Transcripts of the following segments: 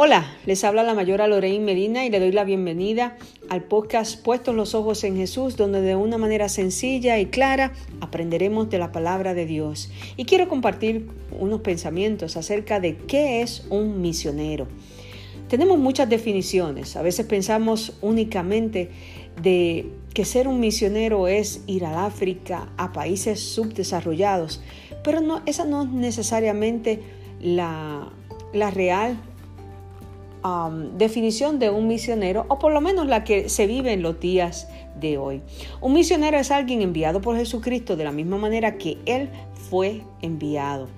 Hola, les habla la mayora Lorraine Medina y le doy la bienvenida al podcast Puestos los Ojos en Jesús, donde de una manera sencilla y clara aprenderemos de la palabra de Dios. Y quiero compartir unos pensamientos acerca de qué es un misionero. Tenemos muchas definiciones, a veces pensamos únicamente de que ser un misionero es ir al África, a países subdesarrollados, pero no, esa no es necesariamente la, la real Definición de un misionero, o por lo menos la que se vive en los días de hoy. Un misionero es alguien enviado por Jesucristo de la misma manera que Él fue enviado.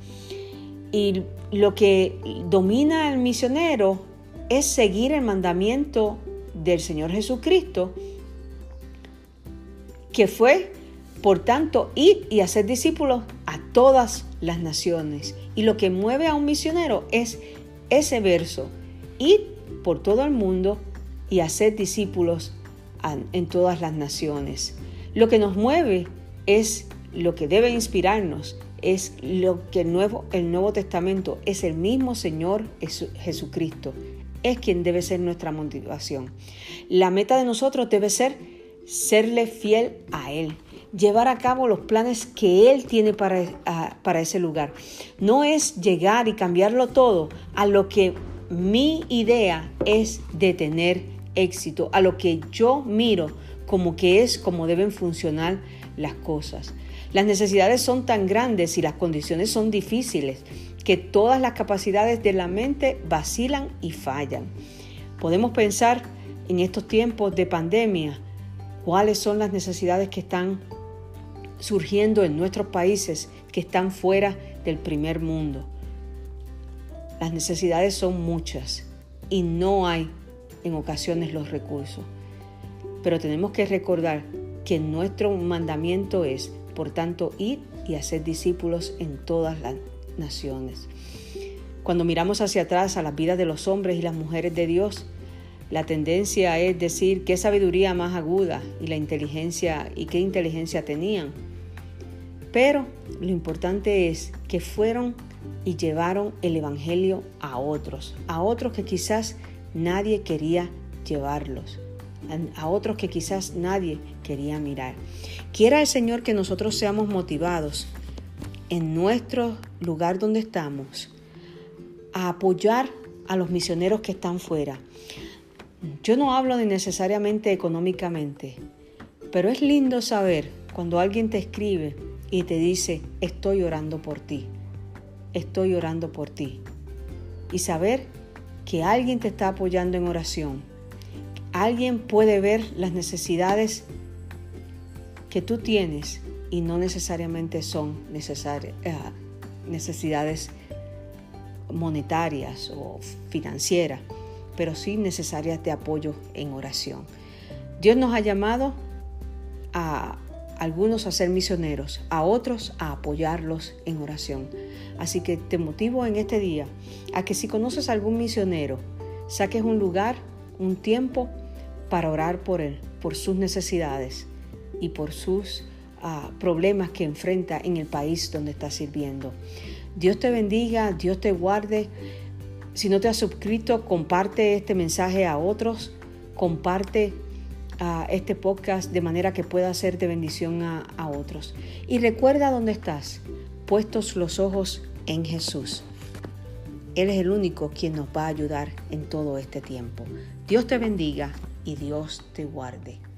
Y lo que domina al misionero es seguir el mandamiento del Señor Jesucristo, que fue, por tanto, ir y hacer discípulos a todas las naciones. Y lo que mueve a un misionero es ese verso, Id por todo el mundo y hacer discípulos en todas las naciones. Lo que nos mueve es lo que debe inspirarnos, es lo que el Nuevo, el Nuevo Testamento es el mismo Señor Jesucristo. Es quien debe ser nuestra motivación. La meta de nosotros debe ser serle fiel a Él, llevar a cabo los planes que Él tiene para, para ese lugar. No es llegar y cambiarlo todo a lo que mi idea es de tener éxito, a lo que yo miro como que es como deben funcionar las cosas. Las necesidades son tan grandes y las condiciones son difíciles que todas las capacidades de la mente vacilan y fallan. Podemos pensar en estos tiempos de pandemia cuáles son las necesidades que están surgiendo en nuestros países que están fuera del primer mundo. Las necesidades son muchas y no hay en ocasiones los recursos. Pero tenemos que recordar que nuestro mandamiento es, por tanto, ir y hacer discípulos en todas las naciones. Cuando miramos hacia atrás a las vidas de los hombres y las mujeres de Dios, la tendencia es decir qué sabiduría más aguda y la inteligencia y qué inteligencia tenían. Pero lo importante es que fueron y llevaron el Evangelio a otros, a otros que quizás nadie quería llevarlos, a otros que quizás nadie quería mirar. Quiera el Señor que nosotros seamos motivados en nuestro lugar donde estamos a apoyar a los misioneros que están fuera. Yo no hablo de necesariamente económicamente, pero es lindo saber cuando alguien te escribe y te dice, estoy orando por ti estoy orando por ti. Y saber que alguien te está apoyando en oración. Alguien puede ver las necesidades que tú tienes y no necesariamente son eh, necesidades monetarias o financieras, pero sí necesarias de apoyo en oración. Dios nos ha llamado a algunos a ser misioneros, a otros a apoyarlos en oración. Así que te motivo en este día a que si conoces a algún misionero, saques un lugar, un tiempo para orar por él, por sus necesidades y por sus ah, problemas que enfrenta en el país donde está sirviendo. Dios te bendiga, Dios te guarde. Si no te has suscrito, comparte este mensaje a otros, comparte a este podcast de manera que pueda ser de bendición a, a otros. Y recuerda dónde estás, puestos los ojos en Jesús. Él es el único quien nos va a ayudar en todo este tiempo. Dios te bendiga y Dios te guarde.